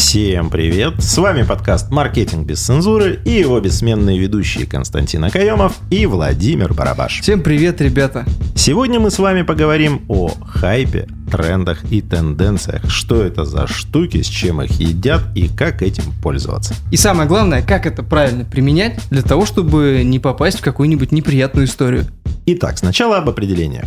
Всем привет! С вами подкаст «Маркетинг без цензуры» и его бессменные ведущие Константин Акаемов и Владимир Барабаш. Всем привет, ребята! Сегодня мы с вами поговорим о хайпе, трендах и тенденциях. Что это за штуки, с чем их едят и как этим пользоваться. И самое главное, как это правильно применять для того, чтобы не попасть в какую-нибудь неприятную историю. Итак, сначала об определениях.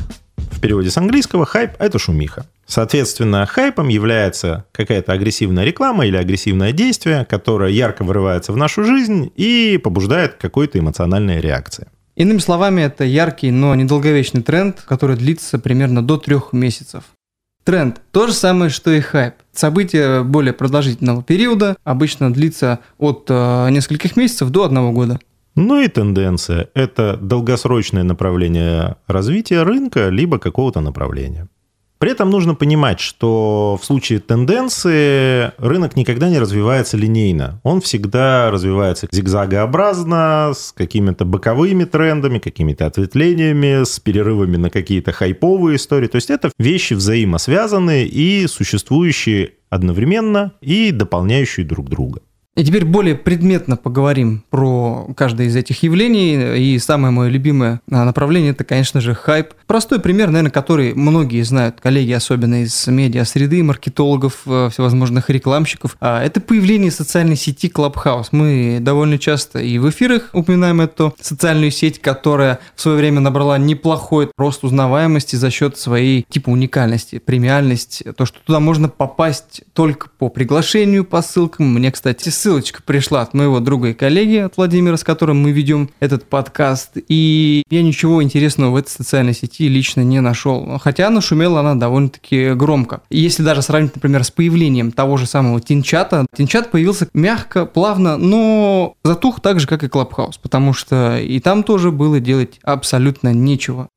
Переводе с английского хайп – это шумиха. Соответственно, хайпом является какая-то агрессивная реклама или агрессивное действие, которое ярко вырывается в нашу жизнь и побуждает к какой-то эмоциональной реакции. Иными словами, это яркий, но недолговечный тренд, который длится примерно до трех месяцев. Тренд – то же самое, что и хайп. Событие более продолжительного периода обычно длится от э, нескольких месяцев до одного года. Ну и тенденция – это долгосрочное направление развития рынка либо какого-то направления. При этом нужно понимать, что в случае тенденции рынок никогда не развивается линейно. Он всегда развивается зигзагообразно, с какими-то боковыми трендами, какими-то ответвлениями, с перерывами на какие-то хайповые истории. То есть это вещи взаимосвязанные и существующие одновременно и дополняющие друг друга. И теперь более предметно поговорим про каждое из этих явлений. И самое мое любимое направление – это, конечно же, хайп. Простой пример, наверное, который многие знают, коллеги, особенно из медиа-среды, маркетологов, э, всевозможных рекламщиков. А, это появление социальной сети Clubhouse. Мы довольно часто и в эфирах упоминаем эту социальную сеть, которая в свое время набрала неплохой рост узнаваемости за счет своей типа уникальности, премиальности. То, что туда можно попасть только по приглашению, по ссылкам. Мне, кстати, ссылочка пришла от моего друга и коллеги, от Владимира, с которым мы ведем этот подкаст. И я ничего интересного в этой социальной сети лично не нашел. Хотя нашумела она довольно-таки громко. Если даже сравнить, например, с появлением того же самого Тинчата, Тинчат появился мягко, плавно, но затух так же, как и Клабхаус, потому что и там тоже было делать абсолютно нечего.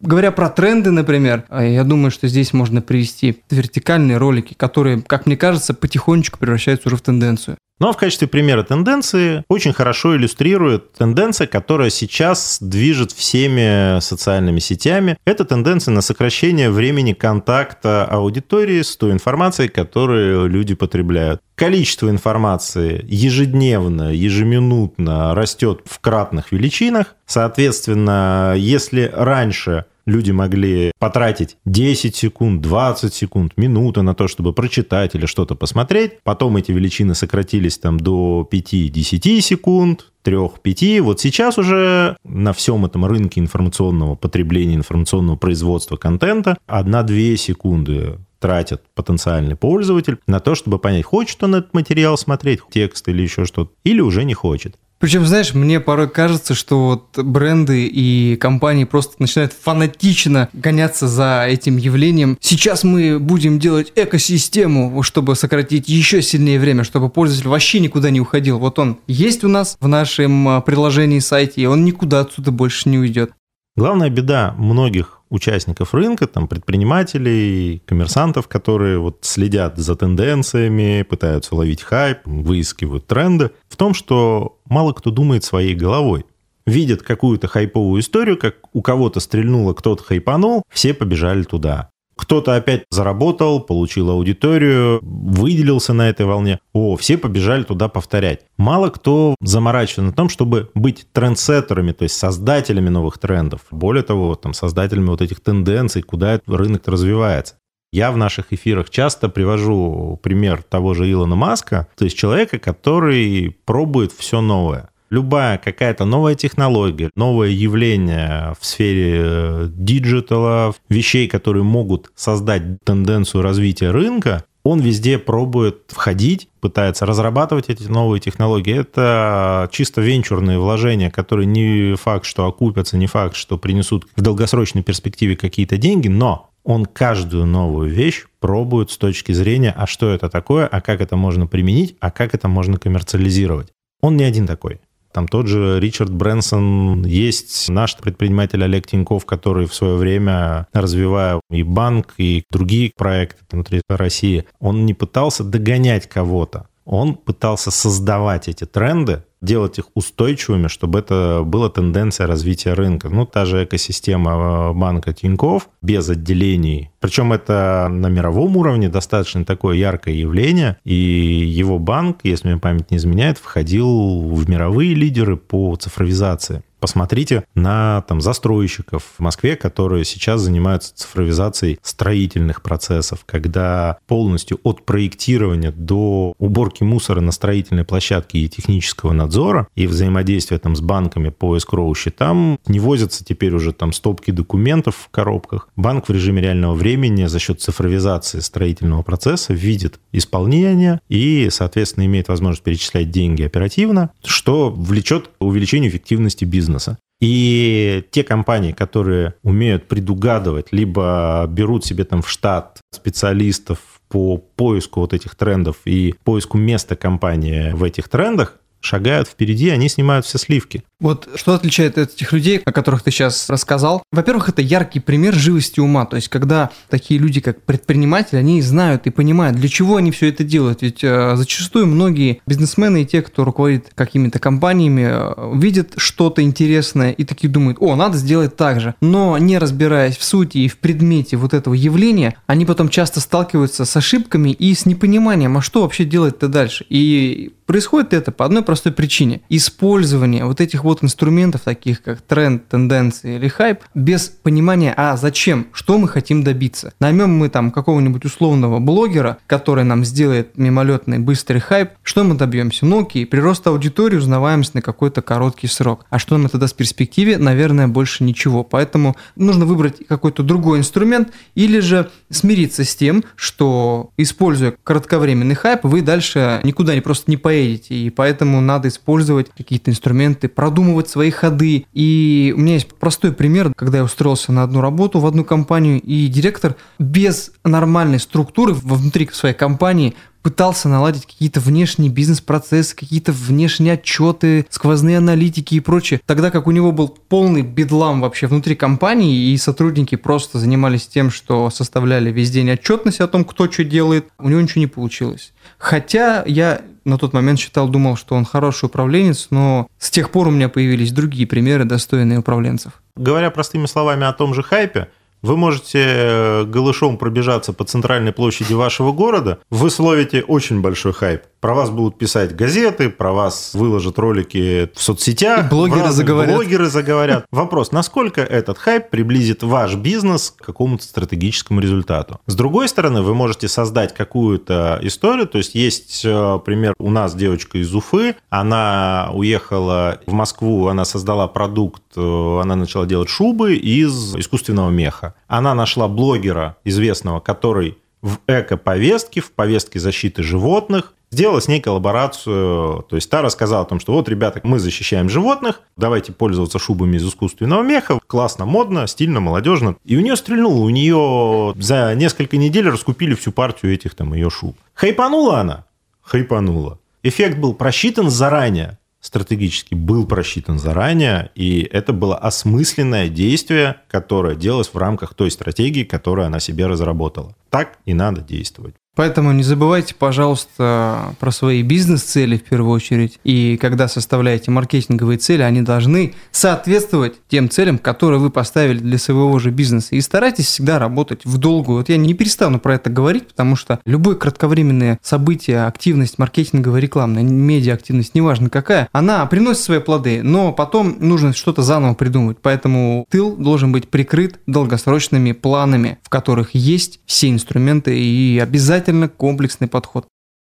Говоря про тренды, например, я думаю, что здесь можно привести вертикальные ролики, которые, как мне кажется, потихонечку превращаются уже в тенденцию. Ну а в качестве примера тенденции очень хорошо иллюстрирует тенденция, которая сейчас движет всеми социальными сетями. Это тенденция на сокращение времени контакта аудитории с той информацией, которую люди потребляют. Количество информации ежедневно, ежеминутно растет в кратных величинах. Соответственно, если раньше люди могли потратить 10 секунд, 20 секунд, минуты на то, чтобы прочитать или что-то посмотреть. Потом эти величины сократились там до 5-10 секунд, 3-5. Вот сейчас уже на всем этом рынке информационного потребления, информационного производства контента 1-2 секунды тратит потенциальный пользователь на то, чтобы понять, хочет он этот материал смотреть, текст или еще что-то, или уже не хочет. Причем, знаешь, мне порой кажется, что вот бренды и компании просто начинают фанатично гоняться за этим явлением. Сейчас мы будем делать экосистему, чтобы сократить еще сильнее время, чтобы пользователь вообще никуда не уходил. Вот он есть у нас в нашем а, приложении, сайте, и он никуда отсюда больше не уйдет. Главная беда многих участников рынка, там, предпринимателей, коммерсантов, которые вот следят за тенденциями, пытаются ловить хайп, выискивают тренды, в том, что мало кто думает своей головой. Видят какую-то хайповую историю, как у кого-то стрельнуло, кто-то хайпанул, все побежали туда. Кто-то опять заработал, получил аудиторию, выделился на этой волне. О, все побежали туда повторять. Мало кто заморачивается на том, чтобы быть трендсеттерами, то есть создателями новых трендов. Более того, там, создателями вот этих тенденций, куда рынок развивается. Я в наших эфирах часто привожу пример того же Илона Маска, то есть человека, который пробует все новое любая какая-то новая технология, новое явление в сфере э, digital а, вещей, которые могут создать тенденцию развития рынка, он везде пробует входить, пытается разрабатывать эти новые технологии. Это чисто венчурные вложения, которые не факт, что окупятся, не факт, что принесут в долгосрочной перспективе какие-то деньги, но он каждую новую вещь пробует с точки зрения, а что это такое, а как это можно применить, а как это можно коммерциализировать. Он не один такой. Там тот же Ричард Брэнсон, есть наш предприниматель Олег Тиньков, который в свое время, развивая и банк, и другие проекты внутри России, он не пытался догонять кого-то, он пытался создавать эти тренды, делать их устойчивыми, чтобы это была тенденция развития рынка. Ну, та же экосистема банка Тинькофф без отделений. Причем это на мировом уровне достаточно такое яркое явление, и его банк, если мне память не изменяет, входил в мировые лидеры по цифровизации. Посмотрите на там, застройщиков в Москве, которые сейчас занимаются цифровизацией строительных процессов, когда полностью от проектирования до уборки мусора на строительной площадке и технического надзора и взаимодействия там, с банками по escrow счетам не возятся теперь уже там стопки документов в коробках. Банк в режиме реального времени за счет цифровизации строительного процесса видит исполнение и, соответственно, имеет возможность перечислять деньги оперативно, что влечет к увеличению эффективности бизнеса бизнеса. И те компании, которые умеют предугадывать, либо берут себе там в штат специалистов по поиску вот этих трендов и поиску места компании в этих трендах, шагают впереди, они снимают все сливки. Вот что отличает этих людей, о которых ты сейчас рассказал? Во-первых, это яркий пример живости ума. То есть, когда такие люди, как предприниматели, они знают и понимают, для чего они все это делают. Ведь э, зачастую многие бизнесмены и те, кто руководит какими-то компаниями, э, видят что-то интересное и такие думают, о, надо сделать так же. Но не разбираясь в сути и в предмете вот этого явления, они потом часто сталкиваются с ошибками и с непониманием, а что вообще делать-то дальше. И происходит это по одной простой причине. Использование вот этих вот инструментов, таких как тренд, тенденции или хайп, без понимания, а зачем, что мы хотим добиться. Наймем мы там какого-нибудь условного блогера, который нам сделает мимолетный быстрый хайп, что мы добьемся? Ну окей, прирост аудитории, узнаваемость на какой-то короткий срок. А что нам это даст в перспективе? Наверное, больше ничего. Поэтому нужно выбрать какой-то другой инструмент или же смириться с тем, что используя кратковременный хайп, вы дальше никуда не просто не поедете. И поэтому надо использовать какие-то инструменты, продумывать свои ходы. И у меня есть простой пример, когда я устроился на одну работу в одну компанию, и директор без нормальной структуры внутри своей компании пытался наладить какие-то внешние бизнес-процессы, какие-то внешние отчеты, сквозные аналитики и прочее. Тогда как у него был полный бедлам вообще внутри компании, и сотрудники просто занимались тем, что составляли весь день отчетность о том, кто что делает, у него ничего не получилось. Хотя я на тот момент считал, думал, что он хороший управленец, но с тех пор у меня появились другие примеры, достойные управленцев. Говоря простыми словами о том же хайпе, вы можете э, голышом пробежаться по центральной площади вашего города, вы словите очень большой хайп. Про вас будут писать газеты, про вас выложат ролики в соцсетях. И блогеры в заговорят. Блогеры заговорят. Вопрос, насколько этот хайп приблизит ваш бизнес к какому-то стратегическому результату. С другой стороны, вы можете создать какую-то историю. То есть есть э, пример у нас девочка из Уфы. Она уехала в Москву, она создала продукт, э, она начала делать шубы из искусственного меха. Она нашла блогера известного, который в эко-повестке, в повестке защиты животных, сделала с ней коллаборацию. То есть та рассказала о том, что вот, ребята, мы защищаем животных, давайте пользоваться шубами из искусственного меха. Классно, модно, стильно, молодежно. И у нее стрельнуло. У нее за несколько недель раскупили всю партию этих там ее шуб. Хайпанула она? Хайпанула. Эффект был просчитан заранее стратегически был просчитан заранее, и это было осмысленное действие, которое делалось в рамках той стратегии, которую она себе разработала. Так и надо действовать. Поэтому не забывайте, пожалуйста, про свои бизнес-цели в первую очередь. И когда составляете маркетинговые цели, они должны соответствовать тем целям, которые вы поставили для своего же бизнеса. И старайтесь всегда работать в долгую. Вот я не перестану про это говорить, потому что любое кратковременное событие, активность маркетинговая, рекламная, медиа-активность, неважно какая, она приносит свои плоды, но потом нужно что-то заново придумать. Поэтому тыл должен быть прикрыт долгосрочными планами, в которых есть все инструменты и обязательно обязательно комплексный подход.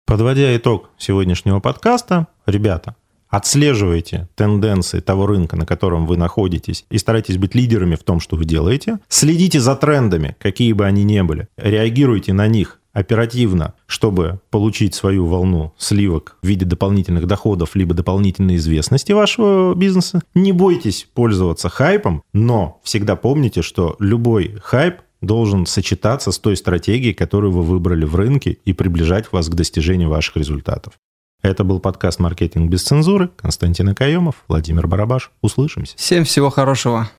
Подводя итог сегодняшнего подкаста, ребята, отслеживайте тенденции того рынка, на котором вы находитесь, и старайтесь быть лидерами в том, что вы делаете. Следите за трендами, какие бы они ни были. Реагируйте на них оперативно, чтобы получить свою волну сливок в виде дополнительных доходов либо дополнительной известности вашего бизнеса. Не бойтесь пользоваться хайпом, но всегда помните, что любой хайп должен сочетаться с той стратегией, которую вы выбрали в рынке и приближать вас к достижению ваших результатов. Это был подкаст «Маркетинг без цензуры». Константин Акаемов, Владимир Барабаш. Услышимся. Всем всего хорошего.